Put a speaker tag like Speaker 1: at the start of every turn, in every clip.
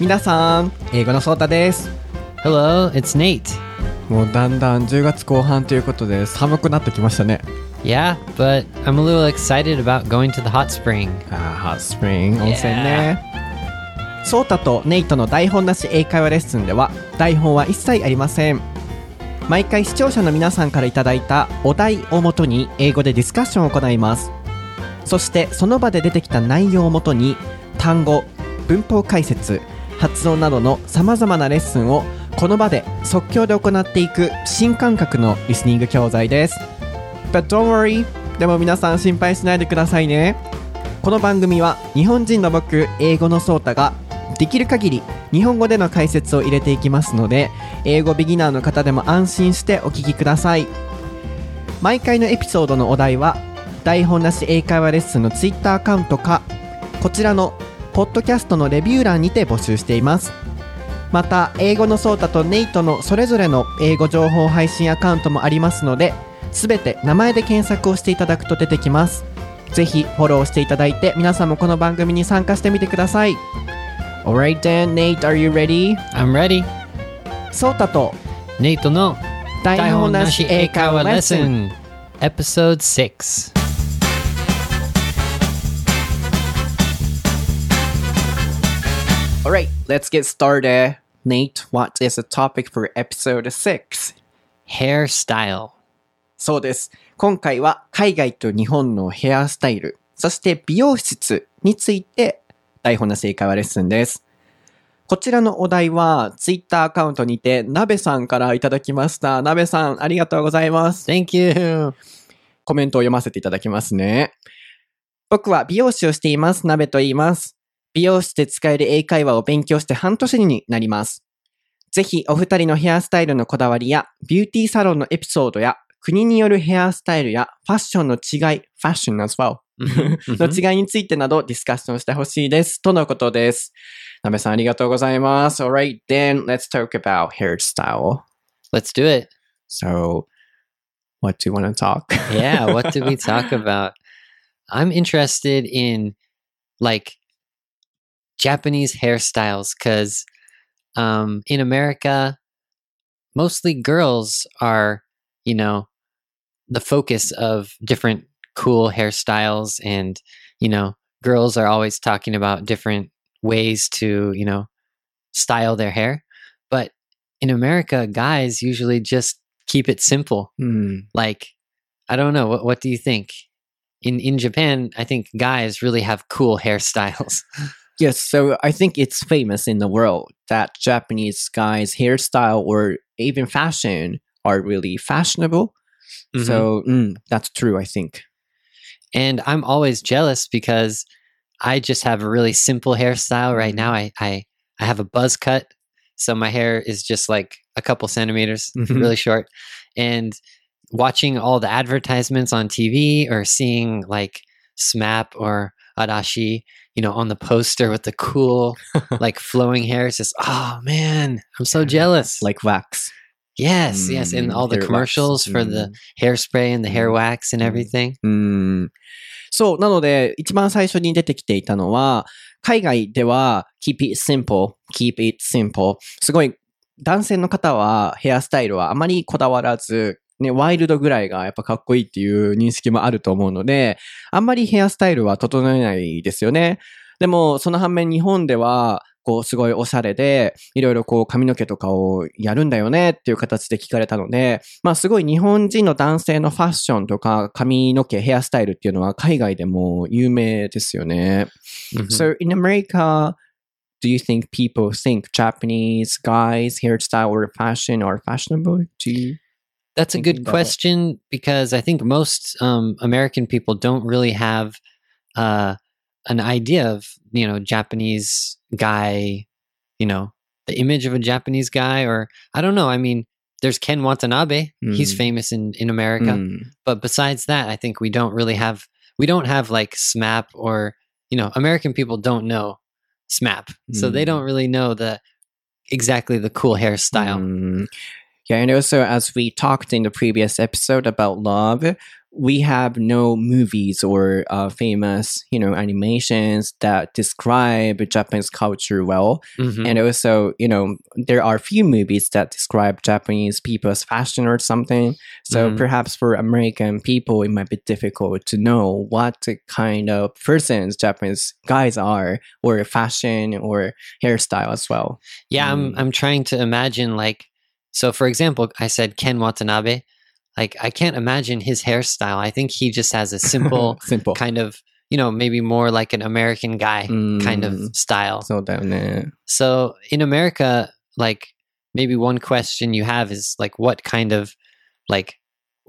Speaker 1: 皆さん、英語のソータです。
Speaker 2: Hello, it's Nate.
Speaker 1: もうだんだん10月後半ということで寒くなってきましたね。
Speaker 2: Yeah, but I'm a little excited about going to the hot spring.
Speaker 1: あーハッスプリング温泉ね。ソータとネイトの台本なし英会話レッスンでは台本は一切ありません。毎回視聴者の皆さんからいただいたお題をもとに英語でディスカッションを行います。そしてその場で出てきた内容をもとに単語、文法解説、発音などのさまざまなレッスンをこの場で即興で行っていく新感覚のリスニング教材です。But don't worry! でも皆さん心配しないでくださいね。この番組は日本人の僕、英語のソータができる限り日本語での解説を入れていきますので、英語ビギナーの方でも安心してお聞きください。毎回のエピソードのお題は台本なし英会話レッスンのツイッターアカウントかこちらのポッドキャストのレビュー欄にて募集していますまた英語のソータとネイトのそれぞれの英語情報配信アカウントもありますのですべて名前で検索をしていただくと出てきますぜひフォローしていただいて皆さんもこの番組に参加してみてください Alright then, Nate, are you ready?
Speaker 2: I'm ready.
Speaker 1: ソータと
Speaker 2: Nate の
Speaker 1: 台本なし英会話レッスン
Speaker 2: Episode 6.
Speaker 1: Alright, let's get started. Nate, what is the topic for episode 6?
Speaker 2: Hairstyle.
Speaker 1: そうです。今回は海外と日本のヘアスタイル、そして美容室について台本な正解はレッスンです。こちらのお題は Twitter アカウントにてなべさんからいただきました。なべさん、ありがとうございます。
Speaker 2: Thank you.
Speaker 1: コメントを読ませていただきますね。僕は美容師をしています。なべと言います。美容室で使える英会話を勉強して半年になります。ぜひお二人のヘアスタイルのこだわりや、ビューティーサロンのエピソードや、国によるヘアスタイルやファッションの違い、ファッション as well の違いについてなどディスカッションしてほしいです。とのことです。なべさんありがとうございます。Alright, then let's talk about hairstyle.
Speaker 2: Let's do it.
Speaker 1: So, what do you want to talk?
Speaker 2: Yeah, what did we talk about? I'm interested in like Japanese hairstyles because um, in America, mostly girls are, you know, the focus of different cool hairstyles. And, you know, girls are always talking about different ways to, you know, style their hair. But in America, guys usually just keep it simple
Speaker 1: Hmm.
Speaker 2: like i don't know what what do you think in in japan i think guys really have cool hairstyles
Speaker 1: Yes, so I think it's famous in the world that Japanese guys' hairstyle or even fashion are really fashionable. So mm, that's true, I think.
Speaker 2: and i'm always jealous because i just have a really simple hairstyle right now i i i have a buzz cut so my hair is just like a couple centimeters
Speaker 1: Mhm.
Speaker 2: really short and watching all the advertisements on tv or seeing like smap or arashi you know on the poster with the cool like flowing hair it's just oh man i'm so jealous
Speaker 1: Like wax.
Speaker 2: yes yes and
Speaker 1: Mm,
Speaker 2: all the
Speaker 1: hair wax.
Speaker 2: commercials for the
Speaker 1: Mm.
Speaker 2: hairspray and the hair
Speaker 1: Mm.
Speaker 2: wax and
Speaker 1: Mm.
Speaker 2: everything
Speaker 1: うん。そう、なので、一番最初に出てきていたのは、海外では keep it simple, keep it simple. すごい、男性の方はヘアスタイルはあまりこだわらず、 ね、ワイルドぐらいがやっぱかっこいいっていう認識もあると思うので、あんまりヘアスタイルは整えないですよね。でも、その反面日本では、こう、すごいおしゃれで、いろいろこう、髪の毛とかをやるんだよねっていう形で聞かれたので、まあ、すごい日本人の男性のファッションとか髪の毛、ヘアスタイルっていうのは海外でも有名ですよね。
Speaker 2: Mhm.
Speaker 1: So, in America, do you think people think Japanese guys' hairstyle or fashion are fashionable? Do you?
Speaker 2: That's a good
Speaker 1: about it.
Speaker 2: question because I think most um, American people don't really have uh, an idea of you know Japanese guy, you know the image of a Japanese guy, or I don't know. I mean, there's Ken Watanabe. He's
Speaker 1: Mm.
Speaker 2: famous in in America,
Speaker 1: うん。
Speaker 2: but besides that, I think we don't really have we don't have like SMAP or you know American people don't know SMAP, so they
Speaker 1: Mm.
Speaker 2: don't really know the exactly the cool hairstyle.
Speaker 1: Yeah, and also as we talked in the previous episode about love, we have no movies or uh, famous, you know, animations that describe Japanese culture well.
Speaker 2: Mhm.
Speaker 1: And also, you know, there are few movies that describe Japanese people's fashion or something. So
Speaker 2: Mhm.
Speaker 1: perhaps for American people, it might be difficult to know what kind of persons Japanese guys are, or fashion or hairstyle as well.
Speaker 2: Yeah, I'm
Speaker 1: Mm.
Speaker 2: I'm trying to imagine like so, for example, I said Ken Watanabe. Like, I can't imagine his hairstyle. I think he just has a simple,
Speaker 1: simple
Speaker 2: kind of, you know, maybe more like an American guy mm, kind of
Speaker 1: mm.
Speaker 2: style.
Speaker 1: So,
Speaker 2: so, in America, like, maybe one question you have is like, what kind of, like,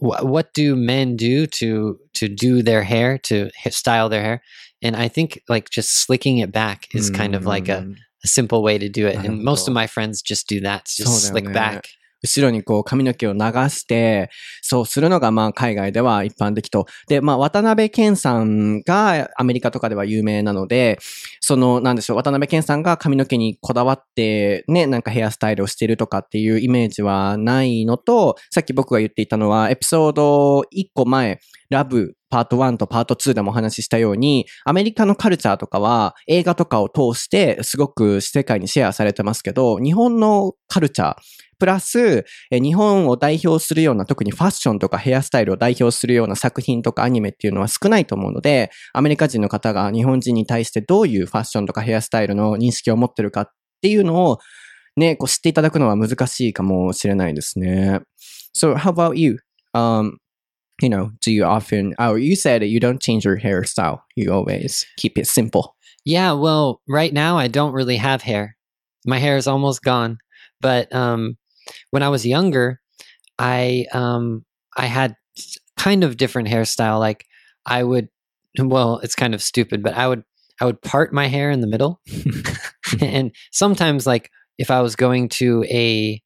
Speaker 2: wh- what do men do to to do their hair to style their hair? And I think like just slicking it back is mm. kind of like a
Speaker 1: mm.
Speaker 2: A simple way to do it. And most of my friends just do that. Just slick
Speaker 1: ね。
Speaker 2: back.
Speaker 1: 後ろにこう髪の毛を流して、そうするのがまあ海外では一般的と。で、まあ渡辺健さんがアメリカとかでは有名なので、そのなんでしょう、渡辺健さんが髪の毛にこだわってね、なんかヘアスタイルをしているとかっていうイメージはないのと、さっき僕が言っていたのはエピソード1個前、ラブパート1とパート2でもお話ししたように、アメリカのカルチャーとかは映画とかを通してすごく世界にシェアされてますけど、日本のカルチャー、プラス、日本を代表するような、特にファッションとかヘアスタイルを代表するような作品とかアニメっていうのは少ないと思うので、アメリカ人の方が日本人に対してどういうファッションとかヘアスタイルの認識を持ってるかっていうのをね、こう知っていただくのは難しいかもしれないですね。So, how about you? Um, you know, do you often, oh, you said you don't change your hairstyle. You always keep it simple.
Speaker 2: Yeah, well, right now I don't really have hair. My hair is almost gone. But um, when I was younger, I um, I had kind of different hairstyle. Like I would, well, it's kind of stupid, but I would I would part my hair in the middle, and sometimes like if I was going to a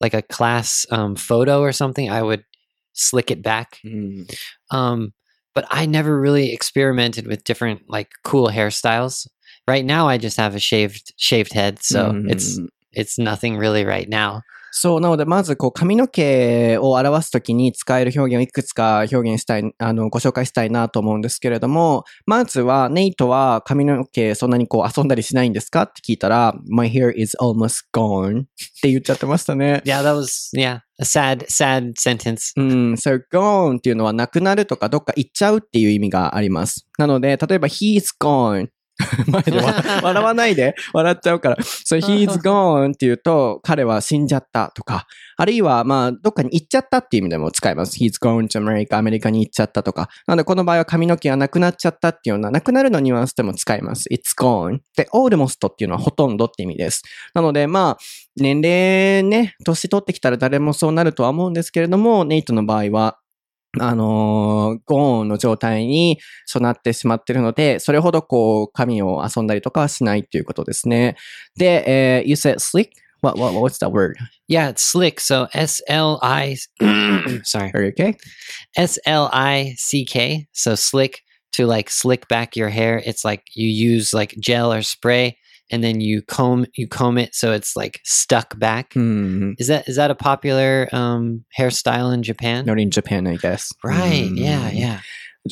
Speaker 2: like a class um, photo or something, I would slick it back.
Speaker 1: Mm.
Speaker 2: Um, but I never really experimented with different like cool hairstyles. Right now, I just have a shaved shaved head, so
Speaker 1: mm.
Speaker 2: it's it's nothing really right now.
Speaker 1: そう、なので、まず、こう、髪の毛を表すときに使える表現をいくつか表現したい、あの、ご紹介したいなと思うんですけれども、まずは、ネイトは髪の毛そんなにこう遊んだりしないんですか？って聞いたら、My hair is almost gone って言っちゃってましたね。
Speaker 2: Yeah, that was yeah a sad sad sentence.
Speaker 1: うん、so gone っていうのはなくなるとかどっか行っちゃうっていう意味があります。なので、例えば he's gone 前でわ 笑わないで笑っちゃうから。so he's gone っていうと彼は死んじゃったとか、あるいはまあどっかに行っちゃったっていう意味でも使います。he's gone to America アメリカに行っちゃったとか。なのでこの場合は髪の毛がなくなっちゃったっていうような、なくなるのニュアンスでも使います。it's gone で almost っていうのはほとんどって意味です。なのでまあ年齢ね、年取ってきたら誰もそうなるとは思うんですけれども、ネイトの場合は、あのーゴーンの状態に備ってしまっているので、それほどこう、髪を遊んだりとかはしないということですね。で、えー you said slick? What, what, what's that word?
Speaker 2: Yeah, it's slick. So S L I sorry
Speaker 1: Are you okay?
Speaker 2: S L I C K. So slick to like slick back your hair. It's like you use like gel or spray, and then you comb you comb it so it's like stuck back.
Speaker 1: うん。
Speaker 2: Is that is that a popular um, hairstyle in Japan?
Speaker 1: Not in Japan, I guess.
Speaker 2: Right.
Speaker 1: Mm.
Speaker 2: Yeah. Yeah.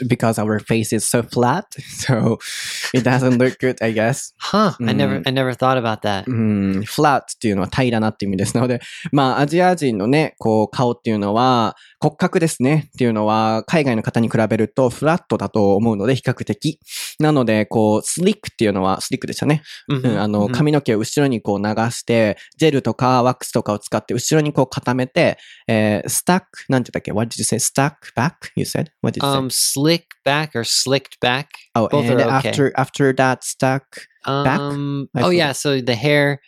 Speaker 1: Because our face is so flat, so it doesn't look good, I guess.
Speaker 2: Huh. I never
Speaker 1: Mm.
Speaker 2: I never thought about that.
Speaker 1: うん、flat っていうのは平らなって意味です。なので、まあ、アジア人のね、こう、顔っていうのは、骨格ですねっていうのは、海外の方に比べるとフラットだと思うので、比較的。なので、こう、スリックっていうのは、スリックでしたね。
Speaker 2: Mhm,
Speaker 1: うん、あの、
Speaker 2: mhm.
Speaker 1: 髪の毛を後ろにこう流して、ジェルとかワックスとかを使って後ろにこう固めて、えー、スタック、なんて言ったっけ ?What did you say? Stack? Back? You said? What did you say?
Speaker 2: Um, slick back or slicked back.
Speaker 1: oh,
Speaker 2: both
Speaker 1: and
Speaker 2: okay.
Speaker 1: after, after that stack, Back?
Speaker 2: Um, oh yeah, so the hair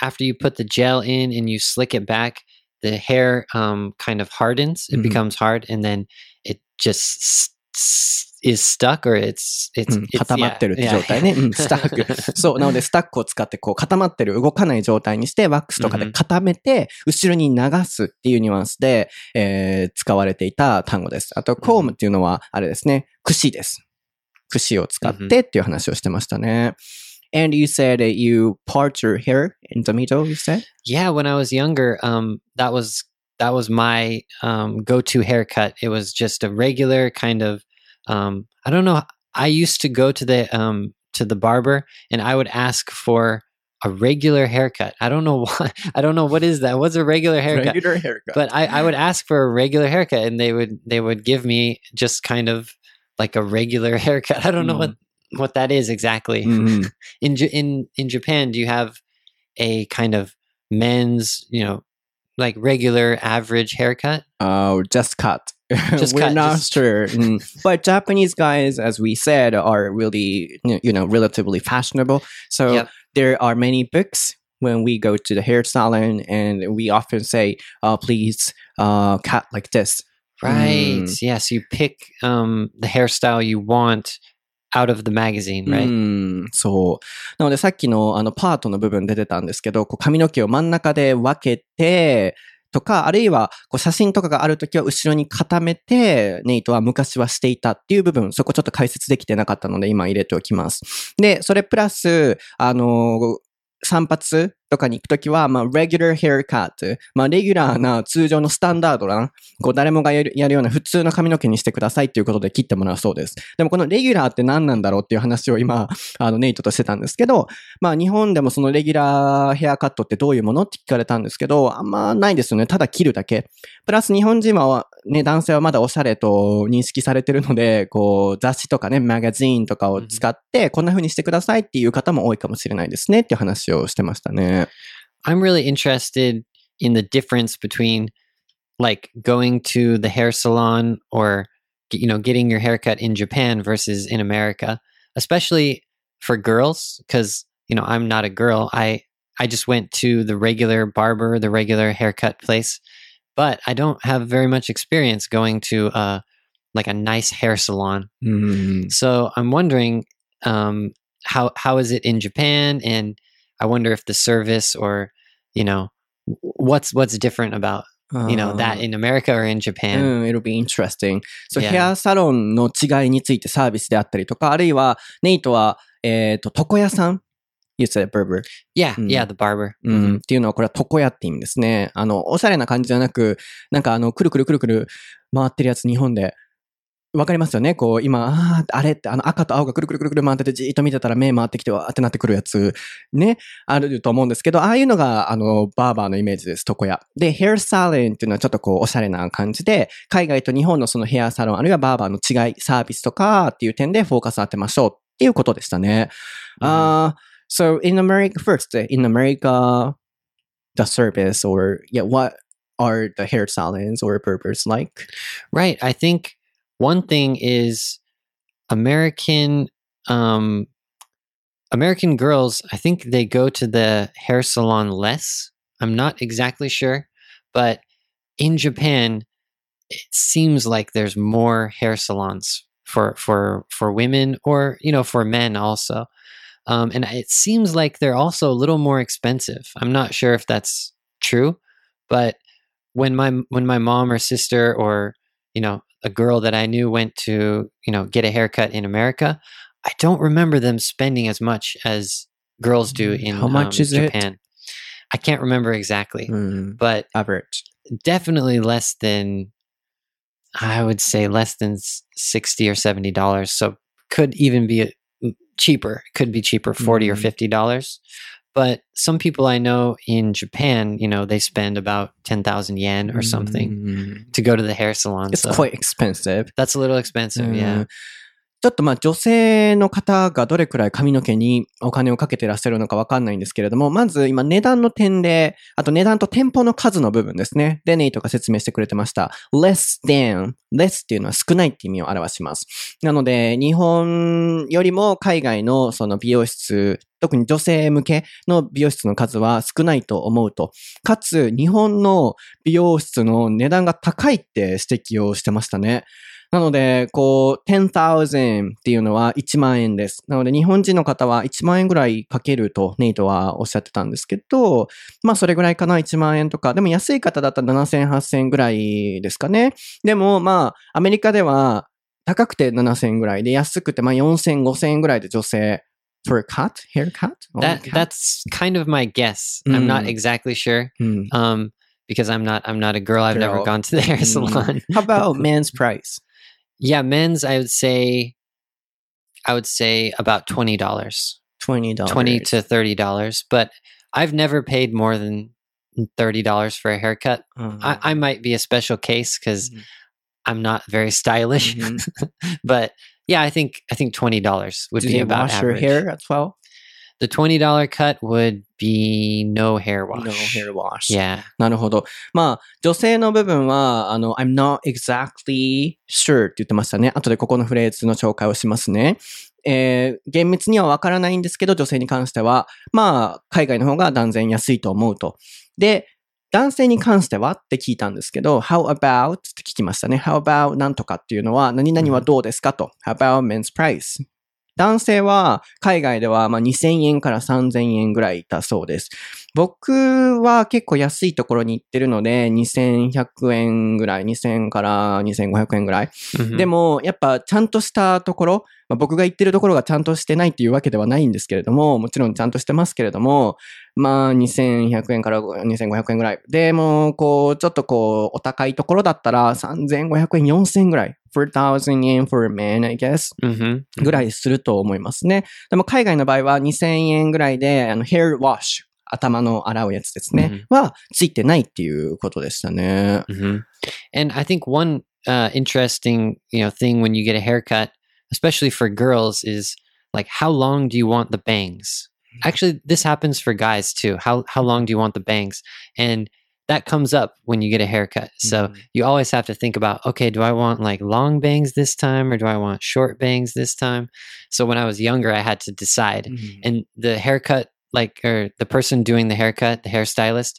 Speaker 2: after you put the gel in and you slick it back, the hair um kind of hardens. It
Speaker 1: Mhm.
Speaker 2: becomes hard, and then it just s- s- is stuck, or it's it's,
Speaker 1: うん
Speaker 2: it's
Speaker 1: 固まってるって状態ね。うん、スタック。そう。なので、スタックを使って、こう、固まってる、動かない状態にして、ワックスとかで固めて、後ろに流すっていうニュアンスで、えー使われていた単語です。あと、コームっていうのは、あれですね、櫛です。櫛を使ってっていう話をしてましたね。And you said that you part your hair in the middle, you said?
Speaker 2: yeah. When I was younger, um, that was that was my um, go-to haircut. It was just a regular kind of. um, I don't know. I used to go to the um, to the barber and I would ask for a regular haircut. I don't know why. I don't know what is that. What's a regular haircut?
Speaker 1: Regular haircut.
Speaker 2: But I, I would ask for a regular haircut, and they would they would give me just kind of like a regular haircut. I don't mm. know what mm. what that is exactly.
Speaker 1: Mm.
Speaker 2: in in in Japan, do you have a kind of men's you know like regular average haircut?
Speaker 1: Oh, just cut.
Speaker 2: Just
Speaker 1: We're
Speaker 2: cut,
Speaker 1: not
Speaker 2: just-
Speaker 1: sure. Mm. But Japanese guys, as we said, are really, you know, relatively fashionable. So
Speaker 2: Yep.
Speaker 1: there are many books when we go to the hair salon and we often say, uh, please uh, cut like this.
Speaker 2: Right.
Speaker 1: Mm.
Speaker 2: Yes, you pick um the hairstyle you want out of the magazine,
Speaker 1: う
Speaker 2: right?
Speaker 1: ん、そう。なのでさっきのあのパートの部分出てたんですけど、こう髪の毛を真ん中で分けて、 とか、あるいはこう写真とかがあるときは後ろに固めて、ネイトは昔はしていたっていう部分、そこちょっと解説できてなかったので今入れておきます。で、それプラス、あの散髪とかに行くときは、まあ、regular haircut。まあ、レギュラーな通常のスタンダードな、こう、誰もがやるような普通の髪の毛にしてくださいっていうことで切ってもらうそうです。でもこのレギュラーって何なんだろうっていう話を今、あの、ネイトとしてたんですけど、まあ、日本でもそのレギュラーヘアカットってどういうものって聞かれたんですけど、あんまないですよね。ただ切るだけ。プラス日本人は、ね、男性はまだおしゃれと認識されてるので、こう、雑誌とかね、マガジンとかを使って、こんな風にしてくださいっていう方も多いかもしれないですねっていう話をしてましたね。
Speaker 2: I'm really interested in the difference between like going to the hair salon or you know getting your haircut in Japan versus in America, especially for girls because you know I'm not a girl. I I just went to the regular barber, the regular haircut place, but I don't have very much experience going to uh like a nice hair salon.
Speaker 1: うん。
Speaker 2: So I'm wondering um, how how is it in Japan, and I wonder if the service or you know w- what's what's different about you know that in America or in
Speaker 1: う
Speaker 2: Japan.
Speaker 1: ん、it'll be interesting. So,
Speaker 2: Yeah.
Speaker 1: ヘアサロンの違いについてサービスであったりとか、あるいは、ネイトは、えっ、と、床屋さん ?You said berber.
Speaker 2: Yeah,
Speaker 1: Mm.
Speaker 2: yeah, the barber.
Speaker 1: うん、っていうのは、これは床屋って意味ですね。あの、おしゃれな感じじゃなく、なんかあの、くるくるくるくる回ってるやつ日本で、わかりますよね？こう、今、ああ、あれって、あの赤と青がくるくるくるくる回っててじーっと見てたら目回ってきてわーってなってくるやつ、ね、あると思うんですけど、ああいうのが、あの、バーバーのイメージです、床屋。で、ヘアサロンっていうのはちょっとこう、おしゃれな感じで、海外と日本のそのヘアサロン、あるいはバーバーの違い、サービスとかっていう点でフォーカス当てましょうっていうことでしたね。
Speaker 2: Mhm.
Speaker 1: Uh, so in America, first, in America, the service or yeah, what are the hair salons or barbers like?
Speaker 2: Right. I think one thing is American um American girls, I think they go to the hair salon less. I'm not exactly sure, but in Japan it seems like there's more hair salons for for for women or you know for men also. Um, and it seems like they're also a little more expensive. I'm not sure if that's true, but when my when my mom or sister or you know a girl that I knew went to you know get a haircut in America, I don't remember them spending as much as girls do in
Speaker 1: How much
Speaker 2: um,
Speaker 1: is it?
Speaker 2: Japan. I can't remember exactly,
Speaker 1: Mm,
Speaker 2: but
Speaker 1: average.
Speaker 2: definitely less than I would say less than sixty or seventy dollars. So could even be cheaper. Could be cheaper, 40 or
Speaker 1: Mhm.
Speaker 2: fifty dollars. But some people I know in Japan, you know, they spend about ten thousand yen or something
Speaker 1: Mm,
Speaker 2: to go to the hair salon.
Speaker 1: It's
Speaker 2: so
Speaker 1: quite expensive.
Speaker 2: that's a little expensive. Yeah.
Speaker 1: ちょっとまあ女性の方がどれくらい髪の毛にお金をかけてらっしゃるのかわかんないんですけれども、まず今値段の点で、あと値段と店舗の数の部分ですね。で、ネイトが説明してくれてました。less than, less っていうのは少ないって意味を表します。なので、日本よりも海外のその美容室、特に女性向けの美容室の数は少ないと思うと。かつ、日本の美容室の値段が高いって指摘をしてましたね。なので、こう、10,000っていうのは1万円です。なので、日本人の方は1万円ぐらいかけると、ネイトはおっしゃってたんですけど、まあ、それぐらいかな、1万円とか。でも、安い方だったら7000、8000ぐらいですかね。でも、まあ、アメリカでは、高くて7000ぐらいで、安くて、まあ、4000、5000円ぐらいで女性、for a cut? haircut?
Speaker 2: That
Speaker 1: cut?
Speaker 2: that's kind of my guess. I'm not
Speaker 1: Mm.
Speaker 2: exactly sure.
Speaker 1: うん。
Speaker 2: Um, because I'm not I'm not a girl. I've never
Speaker 1: Girl.
Speaker 2: gone to the hair
Speaker 1: Mm.
Speaker 2: salon.
Speaker 1: How about men's price?
Speaker 2: Yeah, men's I would say I would say about twenty dollars.
Speaker 1: Twenty dollars.
Speaker 2: Twenty to thirty dollars. But I've never paid more than thirty dollars for a haircut. I, I might be a special case because
Speaker 1: Mhm.
Speaker 2: I'm not very stylish.
Speaker 1: Mhm.
Speaker 2: but yeah, I think I think twenty dollars would
Speaker 1: Do
Speaker 2: be about
Speaker 1: wash your
Speaker 2: average.
Speaker 1: hair as well?
Speaker 2: The twenty dollar cut would be no hair wash.
Speaker 1: No hair wash.
Speaker 2: Yeah.
Speaker 1: なるほど。まあ、女性の部分は、あの、I'm not exactly sure って言ってましたね。後でここのフレーズの紹介をしますね。えー厳密にはわからないんですけど、女性に関しては、まあ、海外の方が断然安いと思うと。で、男性に関してはって聞いたんですけど、how about って聞きましたね。how about なんとかっていうのは、何々はどうですかと。how about men's price? 男性は海外ではまあ2000円から3000円ぐらいいたそうです。僕は結構安いところに行ってるので、2100円ぐらい、2000から2500円ぐらい。
Speaker 2: Mhm.
Speaker 1: でも、やっぱちゃんとしたところ、まあ、僕が行ってるところがちゃんとしてないっていうわけではないんですけれども、もちろんちゃんとしてますけれども、まあ2100円から2500円ぐらい。でも、こう、ちょっとこう、お高いところだったら3500円、4000円ぐらい。4000円 for a man, I guess.
Speaker 2: Mhm.
Speaker 1: ぐらいすると思いますね。でも海外の場合は2000円ぐらいで、あの、hair wash、頭の洗うやつですね。は、ついてないっていうことでしたね。
Speaker 2: hmm And I think one uh, interesting, you know, thing when you get a haircut, especially for girls, is like how long do you want the bangs? Actually, this happens for guys too. How how long do you want the bangs? And that comes up when you get a haircut. So
Speaker 1: Mhm.
Speaker 2: you always have to think about, okay, do I want like long bangs this time or do I want short bangs this time? So when I was younger, I had to decide. And the haircut, like, or the person doing the haircut, the hairstylist,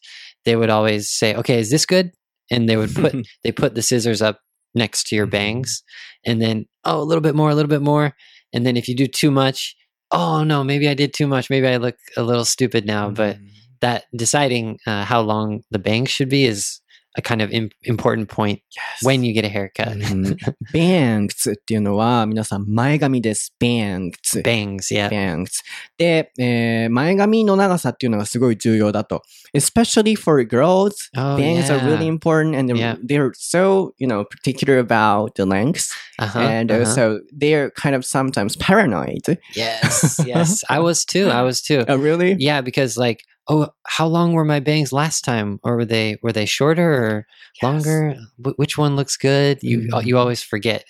Speaker 2: they would always say, okay, is this good? And they would put they put the scissors up next to your
Speaker 1: Mhm.
Speaker 2: bangs and then oh a little bit more a little bit more and then if you do too much oh no maybe i did too much maybe i look a little stupid now but that deciding uh, how long the bangs should be is a kind of im- important point when you get a haircut
Speaker 1: うんバンクツっていうのは、皆さん前髪です。バンクツ。
Speaker 2: bangs yeah
Speaker 1: バンクツ。で、えー前髪の長さっていうのがすごい重要だと。especially for girls,
Speaker 2: oh
Speaker 1: bangs are really
Speaker 2: yeah.
Speaker 1: important and they're,
Speaker 2: Yeah.
Speaker 1: they're so, you know, particular about the length.
Speaker 2: uh-huh,
Speaker 1: and
Speaker 2: uh-huh.
Speaker 1: also they're kind of sometimes paranoid.
Speaker 2: yes yes i was too i was too
Speaker 1: Oh, really?
Speaker 2: yeah because like oh how long were my bangs last time or were they were they shorter or longer Wh- which one looks good you
Speaker 1: Mhm.
Speaker 2: you always forget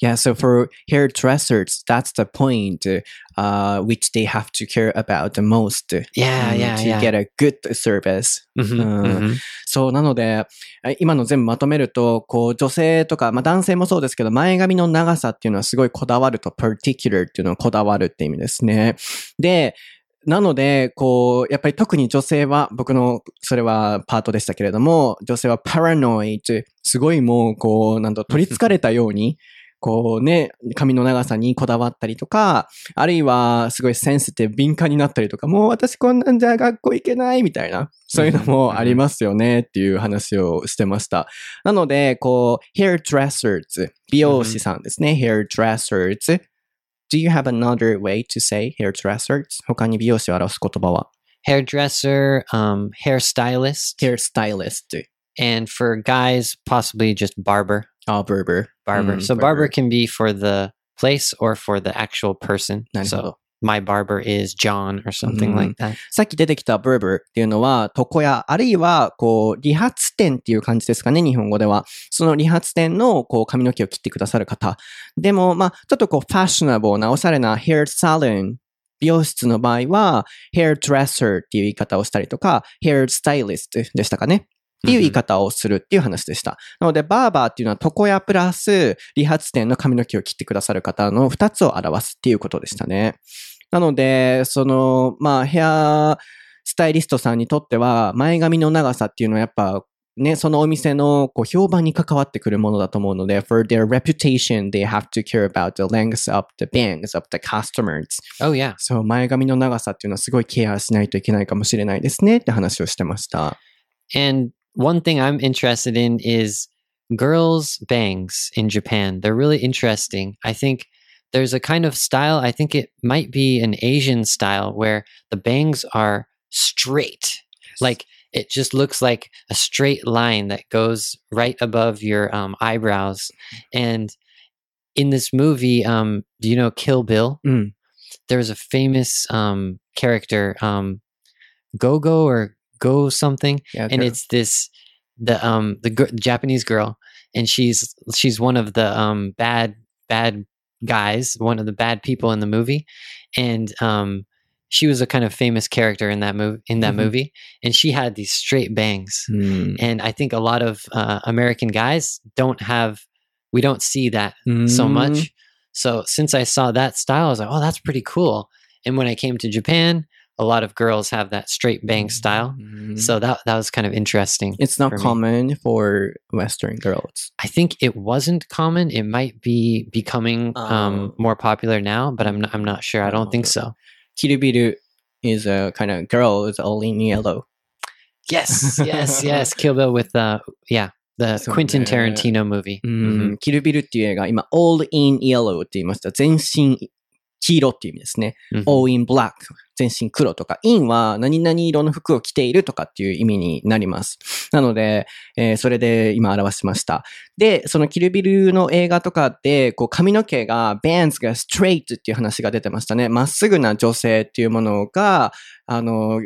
Speaker 1: Yeah, so for hairdressers, that's the point uh, which they have to care about the most
Speaker 2: yeah
Speaker 1: um,
Speaker 2: yeah
Speaker 1: to
Speaker 2: yeah
Speaker 1: get a good service.
Speaker 2: Mhm,
Speaker 1: Uh,
Speaker 2: mhm.
Speaker 1: そう、なので、え今の全部まとめると、こう、女性とか、まあ男性もそうですけど、前髪の長さっていうのはすごいこだわると、particular っていうのはこだわるって意味ですね。で、なので、こう、やっぱり特に女性は、僕の、それはパートでしたけれども、女性は paranoid、すごいもう、こう、なんと取り憑かれたように、こうね、髪の長さにこだわったりとか、あるいはすごいセンシティブ、敏感になったりとか、もう私こんなんじゃ学校行けないみたいな、そういうのもありますよねっていう話をしてました。なので、こう、hairdressers、美容師さんですね、hairdressers。Do you have another way to say hairdressers? 他に美容師を表す言葉は
Speaker 2: hairdresser um hairstylist
Speaker 1: hairstylist,
Speaker 2: and for guys possibly just barber
Speaker 1: ah, barber.
Speaker 2: barber
Speaker 1: Mm,
Speaker 2: so barber. can be for the place or for the actual person
Speaker 1: なるほど
Speaker 2: so。 my barber is john or something
Speaker 1: Mhm.
Speaker 2: like that
Speaker 1: さっき出てきた barber っていうのは、床屋、あるいは、こう、理髪店っていう感じですかね、日本語では。その理髪店の、こう、髪の毛を切ってくださる方。でも、まあ、ちょっとこう、ファッショナブルな、おしゃれな hair salon、美容室の場合は、hairdresser っていう言い方をしたりとか、hairstylist でしたかね。っていう言い方をするっていう話でした。なので、バーバーっていうのは床屋プラス理髪店の髪の毛を切ってくださる方の二つを表すっていうことでしたね。なので、その、まあ、ヘアスタイリストさんにとっては、前髪の長さっていうのはやっぱ、ね、そのお店のこう評判に関わってくるものだと思うので、for their reputation, they have to care about the length of the bangs of the customers.
Speaker 2: oh yeah
Speaker 1: そう、前髪の長さっていうのはすごいケアしないといけないかもしれないですねって話をしてました。
Speaker 2: and one thing i'm interested in is girls bangs in japan they're really interesting i think there's a kind of style i think it might be an asian style where the bangs are straight like it just looks like a straight line that goes right above your um, eyebrows. And in this movie, um, do you know Kill Bill?
Speaker 1: Mm.
Speaker 2: There was a famous um, character, um, Go Go or Go something,
Speaker 1: Yeah,
Speaker 2: and it's this the um the Japanese girl, and she's she's one of the um bad bad guys, one of the bad people in the movie, and um she was a kind of famous character in that movie in that
Speaker 1: Mhm.
Speaker 2: movie, and she had these straight bangs,
Speaker 1: うん。
Speaker 2: and I think a lot of uh, American guys don't have we don't see that so
Speaker 1: Mm.
Speaker 2: much. So since I saw that style, I was like, oh, that's pretty cool. And when I came to Japan, a lot of girls have that straight bang style.
Speaker 1: Mm.
Speaker 2: So that that was kind of interesting.
Speaker 1: It's not
Speaker 2: for me.
Speaker 1: common for Western girls.
Speaker 2: I think it wasn't common. It might be becoming um,
Speaker 1: Oh.
Speaker 2: more popular now, but I'm not, I'm not sure. I don't think so.
Speaker 1: Kill Bill is a kind of girl is all in yellow.
Speaker 2: Yes, yes, yes. Kill Bill with uh, yeah, the
Speaker 1: そうね
Speaker 2: Quentin Tarantino movie.
Speaker 1: う
Speaker 2: Mhm.
Speaker 1: ん。キルビルっていう映画、今、all in yellow って言いました。全身黄色っていう意味ですね。
Speaker 2: Mhm.
Speaker 1: all in black 全身黒とか、インは何々色の服を着ているとかっていう意味になります。なので、えーそれで今表しました。で、そのキルビルの映画とかで、こう髪の毛が、 bangs がストレートっていう話が出てましたね。まっすぐな女性っていうものが、あの、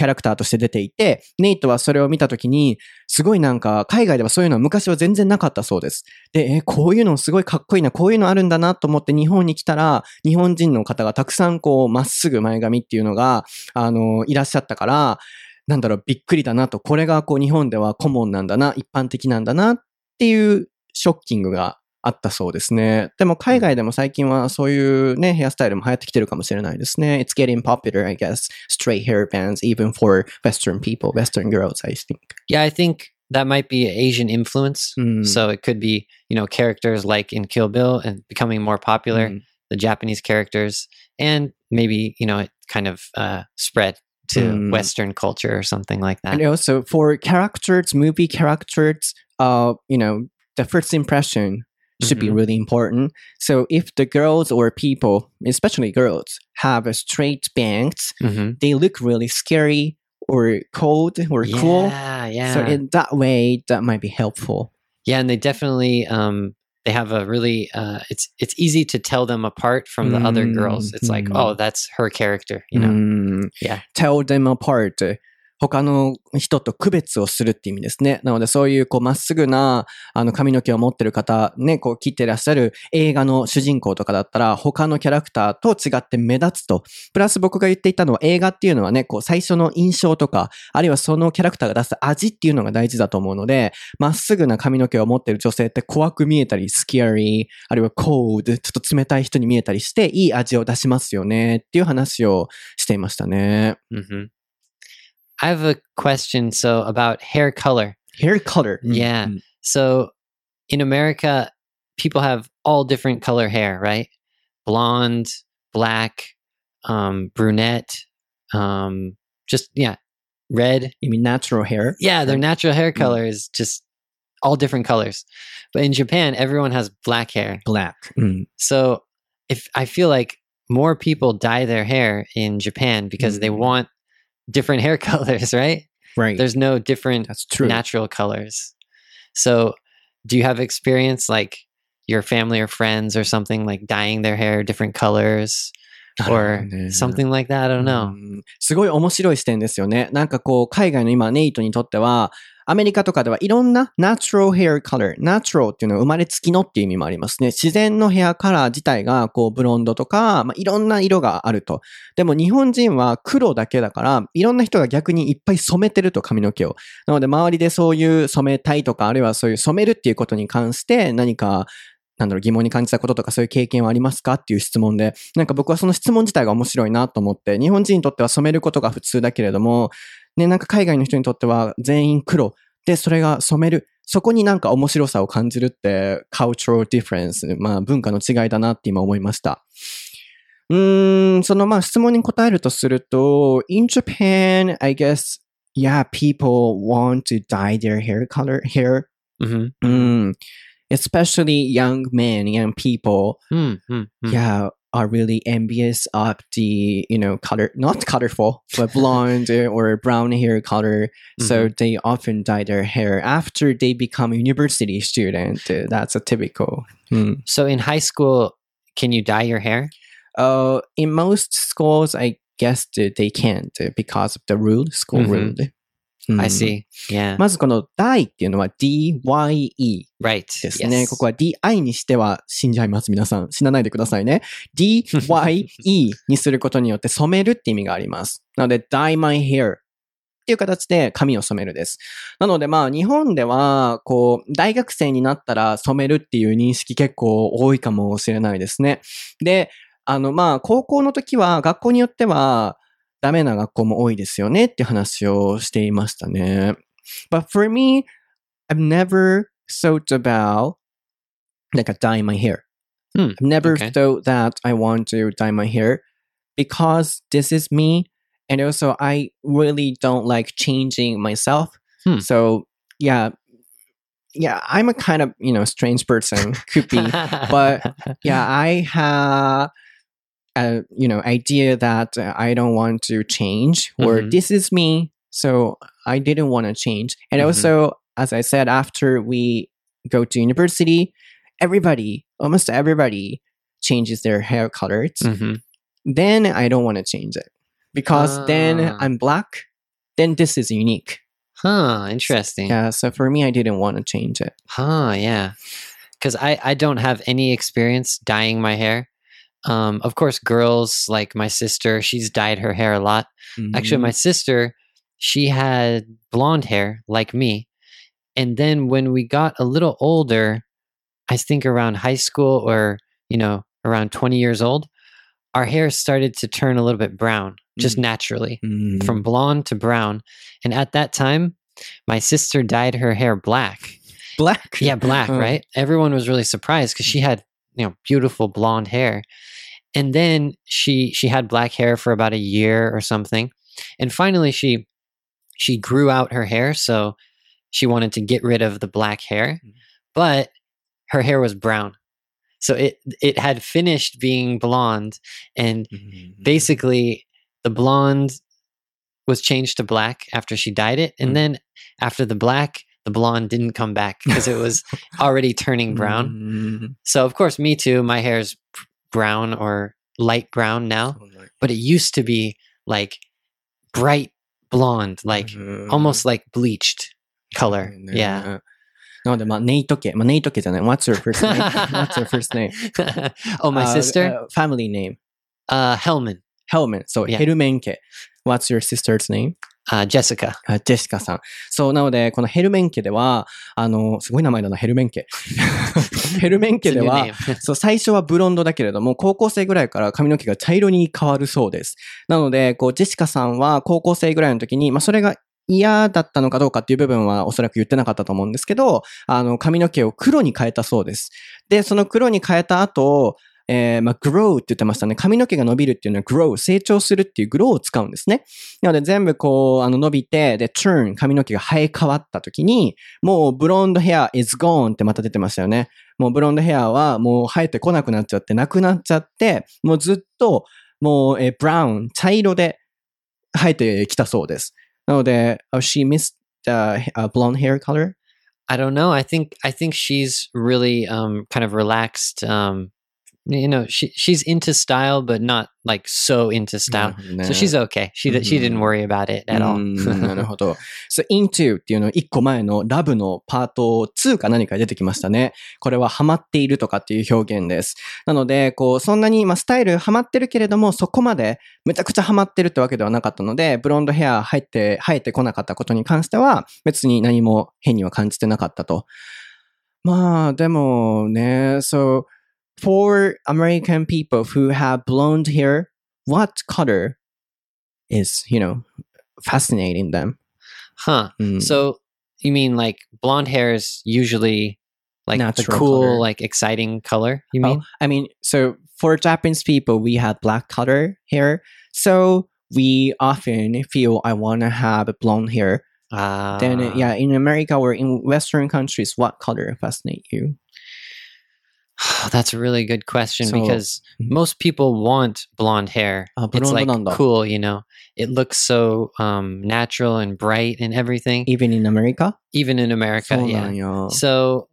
Speaker 1: キャラクターとして出ていて、ネイトはそれを見たときに、すごいなんか、海外ではそういうのは昔は全然なかったそうです。で、えーこういうのすごいかっこいいな、こういうのあるんだなと思って日本に来たら、日本人の方がたくさんこう、まっすぐ前髪っていうのが、あの、いらっしゃったから、なんだろう、びっくりだなと、これがこう、日本ではコモンなんだな、一般的なんだなっていうショッキングがあったそうですね。でも海外でも最近はそういうね、ヘアスタイルも流行ってきてるかもしれないですね。It's getting popular, I guess. Straight hair bands, even for Western people, Western girls, I think.
Speaker 2: Yeah, I think that might be Asian influence.
Speaker 1: うん
Speaker 2: So it could be, you know, characters like in Kill Bill and becoming more popular,
Speaker 1: うん
Speaker 2: the Japanese characters, and maybe, you know, it kind of uh, spread to
Speaker 1: Mm.
Speaker 2: Western culture or something like that.
Speaker 1: And also for characters, movie characters, uh, you know, the first impression should be
Speaker 2: Mhm.
Speaker 1: really important. So if the girls or people, especially girls, have a straight bangs,
Speaker 2: Mhm.
Speaker 1: they look really scary or cold or cool.
Speaker 2: Yeah, yeah.
Speaker 1: So in that way, that might be helpful.
Speaker 2: yeah, and they definitely um they have a really uh it's it's easy to tell them apart from the other girls. It's like,
Speaker 1: Mhm.
Speaker 2: oh, that's her character, you know.
Speaker 1: うん。
Speaker 2: Yeah.
Speaker 1: tell them apart. 他の人と区別をするっていう意味ですね。なのでそういうこうまっすぐなあの髪の毛を持ってる方、ね、こう切ってらっしゃる映画の主人公とかだったら他のキャラクターと違って目立つと。プラス僕が言っていたのは映画っていうのはね、こう最初の印象とか、あるいはそのキャラクターが出す味っていうのが大事だと思うので、まっすぐな髪の毛を持ってる女性って怖く見えたり、scary、あるいは cold、ちょっと冷たい人に見えたりして、いい味を出しますよねっていう話をしていましたね。
Speaker 2: hmm I have a question. So about hair color.
Speaker 1: Hair color.
Speaker 2: Mm-hmm.
Speaker 1: Yeah. Mm.
Speaker 2: So in America, people have all different color hair, right? Blonde, black, um, brunette, um, just yeah, red.
Speaker 1: You mean natural hair?
Speaker 2: Yeah, their natural hair
Speaker 1: mm.
Speaker 2: color is just all different colors. But in Japan, everyone has black hair.
Speaker 1: Black. Mm.
Speaker 2: So if I feel like more people dye their hair in Japan because
Speaker 1: mm.
Speaker 2: they want different hair colors, right?
Speaker 1: Right.
Speaker 2: There's no different
Speaker 1: That's true.
Speaker 2: natural colors. So, do you have experience like your family or friends or something like dyeing their hair different colors or
Speaker 1: なるほどね
Speaker 2: something like that? I don't know.
Speaker 1: うんすごい面白い視点ですよね。なんかこう、海外の今、ネイトにとっては、 アメリカとかではいろんな natural hair color、natural っていうのは生まれつきのっていう意味もありますね。自然のヘアカラー自体がこう、ブロンドとか、まあ、いろんな色があると。でも日本人は黒だけだから、いろんな人が逆にいっぱい染めてると髪の毛を。なので周りでそういう染めたいとか、あるいはそういう染めるっていうことに関して何かなんだろう、疑問に感じたこととかそういう経験はありますかっていう質問で、なんか僕はその質問自体が面白いなと思って、日本人にとっては染めることが普通だけれども、ね、なんか海外の人にとっては全員黒。で、それが染める。そこになんか面白さを感じるって、cultural difference、まあ文化の違いだなって今思いました。うーん、そのまあ質問に答えるとすると、in Japan, I guess, yeah, people want to dye their hair color, hair.
Speaker 2: hmm
Speaker 1: うん。Especially young men, young people.
Speaker 2: Mm, mm, mm.
Speaker 1: Yeah, are really envious of the you know color not colorful but blonde or brown hair color so they often dye their hair after they become university student that's a typical Hmm.
Speaker 2: So in high school, can you dye your hair?
Speaker 1: uh, in most schools i guess they can't because of the rule school
Speaker 2: Mhm.
Speaker 1: rule
Speaker 2: I
Speaker 1: うん
Speaker 2: see. Yeah.
Speaker 1: まずこの dye っていうのは DYE
Speaker 2: Right.
Speaker 1: ですね。
Speaker 2: Yes.
Speaker 1: ここは DI にしては死んじゃいます。皆さん。死なないでくださいね。DYE にすることによって染めるって意味があります。なので dye my hair っていう形で髪を染めるです。なのでまあ日本ではこう大学生になったら染めるっていう認識結構多いかもしれないですね。で、あのまあ高校の時は学校によってはダメな学校も多いですよねっていう話をしていましたね。But for me, I've never thought about like a dye my hair.
Speaker 2: Hmm,
Speaker 1: I've never
Speaker 2: okay.
Speaker 1: thought that I want to dye my hair because this is me. And also I really don't like changing myself.
Speaker 2: Hmm.
Speaker 1: So yeah. Yeah, I'm a kind of, you know, strange person. Could be. but yeah, I have a you know idea that uh, I don't want to change or
Speaker 2: Mhm.
Speaker 1: this is me, so I didn't want to change. And
Speaker 2: Mhm.
Speaker 1: also, as I said, after we go to university, everybody, almost everybody, changes their hair colors.
Speaker 2: Mhm.
Speaker 1: Then I don't want to change it because then
Speaker 2: Ah.
Speaker 1: I'm black. Then this is unique.
Speaker 2: Huh. Interesting.
Speaker 1: Yeah, so for me, I didn't want to change it.
Speaker 2: Huh, yeah. Because I, I don't have any experience dyeing my hair. Um, of course, girls like my sister, she's dyed her hair a lot. Actually,
Speaker 1: Mm-hmm.
Speaker 2: my sister, she had blonde hair like me. And then when we got a little older, I think around high school or, you know, around 20 years old, our hair started to turn a little bit brown just
Speaker 1: Mm.
Speaker 2: naturally
Speaker 1: Mhm.
Speaker 2: from blonde to brown. And at that time, my sister dyed her hair black.
Speaker 1: black.
Speaker 2: Yeah, black,
Speaker 1: Oh.
Speaker 2: right? Everyone was really surprised because she had, you know, beautiful blonde hair. And then she she had black hair for about a year or something. And finally she she grew out her hair, so she wanted to get rid of the black hair,
Speaker 1: Mm.
Speaker 2: but her hair was brown. So it it had finished being blonde and
Speaker 1: Mhm.
Speaker 2: basically the blonde was changed to black after she dyed it and
Speaker 1: Mm.
Speaker 2: then after the black the blonde didn't come back because it was already turning brown
Speaker 1: Mhm.
Speaker 2: so of course me too my hair's p- brown or light brown now but it used to be like bright blonde like
Speaker 1: Mhm.
Speaker 2: almost like bleached color
Speaker 1: ね
Speaker 2: yeah
Speaker 1: なので、まあ、ネイト家。まあ、ネイト家じゃない。What's your first name? What's your first name?
Speaker 2: oh my
Speaker 1: Uh,
Speaker 2: sister
Speaker 1: uh, family name.
Speaker 2: uh hellman
Speaker 1: ヘルメン。そう、
Speaker 2: Yeah.
Speaker 1: ヘルメン家。What's your sister's name?
Speaker 2: Uh jessica
Speaker 1: あジェシカさん。そう、なので、このヘルメン家では、あの、すごい名前だな、ヘルメン家。ヘルメン家では そう、最初はブロンドだけれども、高校生ぐらいから髪の毛が茶色に変わるそうです。なので、こう、ジェシカさんは高校生ぐらいの時に、まあ、それが嫌だったのかどうかっていう部分はおそらく言ってなかったと思うんですけど、あの、髪の毛を黒に変えたそうです。で、その黒に変えた後、えー、まあ、grow って言ってましたね。髪の毛が伸びるっていうのは grow、成長するっていう grow を使うんですね。なので全部こう、あの伸びて、で、turn、髪の毛が生え変わった時に、もうブロンドヘア is gone ってまた出てましたよね。もうブロンドヘアはもう生えてこなくなっちゃって、なくなっちゃって、もうずっと、もう、えー、ブラウン、茶色で生えてきたそうです。なので、uh, she missed the uh, blonde hair color?
Speaker 2: I don't know. I think I think she's really um kind of relaxed. Um, you know, she she's into style, but not like so into style. So she's okay. She she didn't
Speaker 1: Mhm.
Speaker 2: worry about it at
Speaker 1: う
Speaker 2: all.
Speaker 1: ん なるほど。so, into っていうの一個前のラブのパート2か何か出てきましたね。これはハマっているとかっていう表現です。なので、こう、そんなに、まあ、スタイルハマってるけれども、そこまでめちゃくちゃハマってるってわけではなかったので、ブロンドヘア入って、生えてこなかったことに関しては、別に何も変には感じてなかったと。まあ、でもね、so, for American people who have blonde hair, what color is, you know, fascinating them?
Speaker 2: Huh.
Speaker 1: Mm.
Speaker 2: So you mean like blonde hair is usually like the
Speaker 1: Natural
Speaker 2: cool,
Speaker 1: color.
Speaker 2: like exciting color? You
Speaker 1: Oh,
Speaker 2: mean?
Speaker 1: I mean, so for Japanese people, we have black color hair. So we often feel I want to have blonde hair.
Speaker 2: Ah,
Speaker 1: Then, yeah, in America or in Western countries, what color fascinate you?
Speaker 2: That's a really good question
Speaker 1: so,
Speaker 2: because
Speaker 1: mm-hmm.
Speaker 2: most people want blonde hair.
Speaker 1: Uh,
Speaker 2: it's like cool, you know. It looks so um, natural and bright and everything.
Speaker 1: Even in America?
Speaker 2: Even in America,
Speaker 1: so
Speaker 2: yeah. So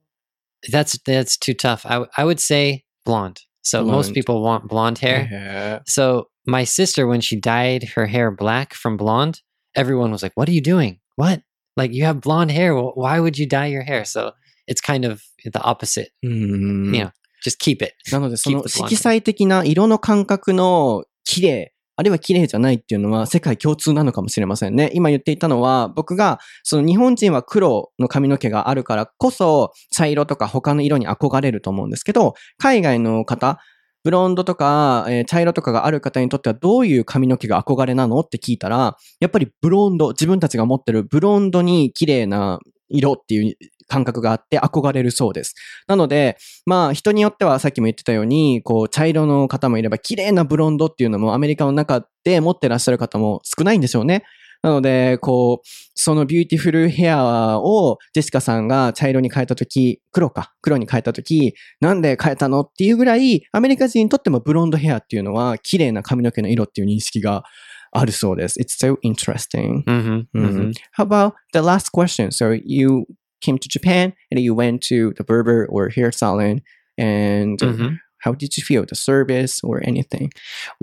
Speaker 2: that's that's too tough. I I would say blonde. So
Speaker 1: blonde.
Speaker 2: most people want blonde hair.
Speaker 1: Yeah.
Speaker 2: So my sister when she dyed her hair black from blonde, everyone was like, "What are you doing? What? Like you have blonde hair. Why would you dye your hair?" So it's kind of the opposite.
Speaker 1: ーうん。
Speaker 2: いや Just keep it.
Speaker 1: なので、その色彩的な色の感覚の綺麗、あるいは綺麗じゃないっていうのは世界共通なのかもしれませんね。今言っていたのは、僕が、その日本人は黒の髪の毛があるからこそ、茶色とか他の色に憧れると思うんですけど、海外の方、ブロンドとか、えー茶色とかがある方にとってはどういう髪の毛が憧れなのって聞いたら、やっぱりブロンド、自分たちが持ってるブロンドに綺麗な色っていう感覚があって憧れるそうです。なので、まあ人によってはさっきも言ってたように、こう茶色の方もいれば綺麗なブロンドっていうのもアメリカの中で持ってらっしゃる方も少ないんでしょうね。なので、こう、その beautiful hair をジェシカさんが茶色に変えたとき、黒か、黒に変えたとき、なんで変えたのっていうぐらい、アメリカ人にとってもブロンドヘアっていうのは綺麗な髪の毛の色っていう認識があるそうです。It's so interesting.
Speaker 2: Mm-hmm,
Speaker 1: Mhm. How about the last question? So you came to Japan and you went to the barber or hair salon, and
Speaker 2: Mhm.
Speaker 1: how did you feel the service or anything?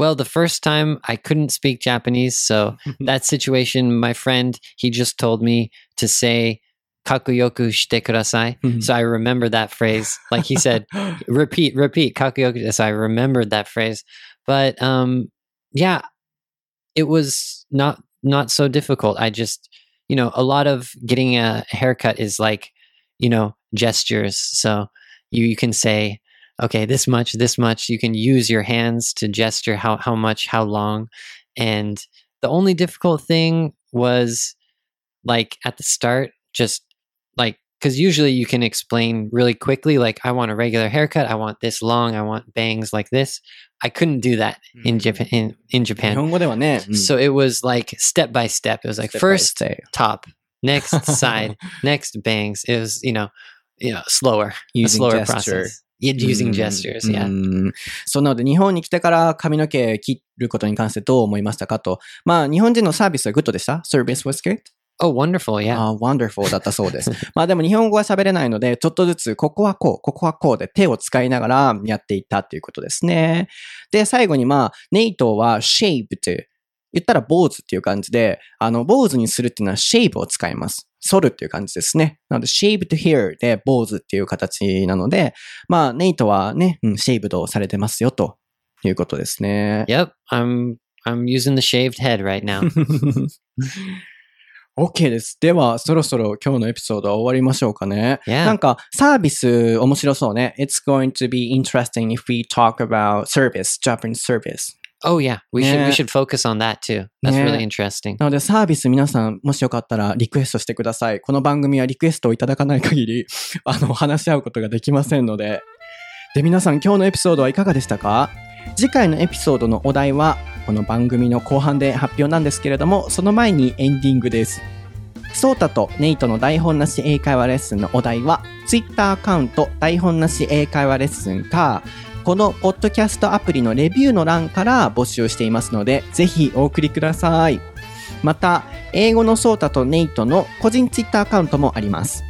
Speaker 2: Well, the first time I couldn't speak Japanese, so that situation, my friend, he just told me to say kakuyoku shite kudasai.
Speaker 1: Mhm.
Speaker 2: So I remember that phrase. Like he said, repeat, repeat, kakuyoku. So I remembered that phrase. But um, yeah, it was not not so difficult. I just, you know, a lot of getting a haircut is like, you know, gestures. So you you can say, okay, this much, this much. You can use your hands to gesture how how much, how long, and the only difficult thing was like at the start, just because usually you can explain really quickly, like I want a regular haircut, I want this long, I want bangs like this. I couldn't do that in Japan. In, in
Speaker 1: 日
Speaker 2: Japan,
Speaker 1: 本語ではね、
Speaker 2: so it was like step by step. It was like first top, next side, next bangs. It was you know, you know, slower, a
Speaker 1: using
Speaker 2: slower
Speaker 1: gesture.
Speaker 2: process. Yeah, using
Speaker 1: うん
Speaker 2: gestures.
Speaker 1: う
Speaker 2: Yeah.
Speaker 1: んそうなので日本に来てから髪の毛切ることに関してどう思いましたかと。まあ日本人のサービスはグッドでした ?Service was good?
Speaker 2: Oh, wonderful. Yeah.
Speaker 1: ああ、wonderful だったそうです。まあでも日本語は喋れないので、ちょっとずつ、ここはこう、ここはこうで手を使いながらやっていったっていうことですね。で、最後にまあ、ネイトは shave って言ったら坊主っていう感じで、あの、坊主にするっていうのは shave を使います。剃るっていう感じですね。なので、shaved hair で坊主っていう形なので、まあ、ネイトはね、うん、shaved をされてますよということですね。
Speaker 2: Yep. I'm I'm using the shaved head right now.
Speaker 1: OK です。では、そろそろ今日のエピソードは終わりましょうかね。
Speaker 2: Yeah.
Speaker 1: なんか、サービス面白そうね。It's going to be interesting if we talk about service, Japanese service.
Speaker 2: Oh yeah, we should we should focus on that too. That's really interesting.
Speaker 1: なので、サービス皆さん、もしよかったらリクエストしてください。この番組はリクエストをいただかない限り、あの、話し合うことができませんので。で、皆さん、今日のエピソードはいかがでしたか？次回のエピソードのお題は、この番組の後半で発表なんですけれども、その前にエンディングです。ソータとネイトの台本なし英会話レッスンのお題は、Twitter アカウント台本なし英会話レッスンか、このポッドキャストアプリのレビューの欄から募集していますので、ぜひお送りください。また、英語のソータとネイトの個人ツイッターアカウントもあります。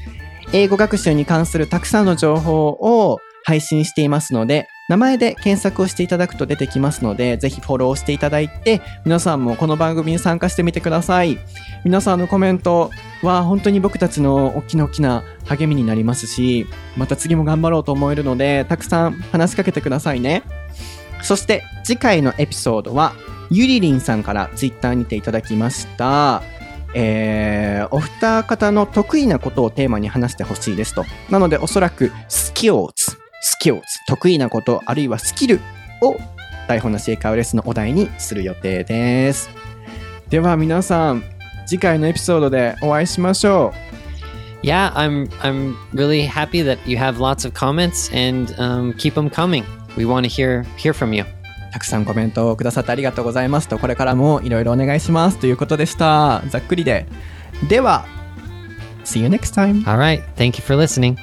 Speaker 1: 英語学習に関するたくさんの情報を配信していますので、名前で検索をしていただくと出てきますので、ぜひフォローしていただいて、皆さんもこの番組に参加してみてください。皆さんのコメントは本当に僕たちの大きな大きな励みになりますし、また次も頑張ろうと思えるので、たくさん話しかけてくださいね。そして次回のエピソードは、ゆりりんさんからツイッターにていただきました。えー、お二方の得意なことをテーマに話してほしいですと。なのでおそらくスキルズ、スキルズ、得意なこと、あるいはスキルを台本なし英会話レッスンのお題にする予定です。では皆さん、次回のエピソードでお会いしましょう。
Speaker 2: Yeah, I'm I'm really happy that you have lots of comments and um, keep them coming. We want to hear hear from you.
Speaker 1: たくさんコメントをくださってありがとうございますと、これからもいろいろお願いしますということでした。ざっくりで。では、See you next time!
Speaker 2: All right. Thank you for listening.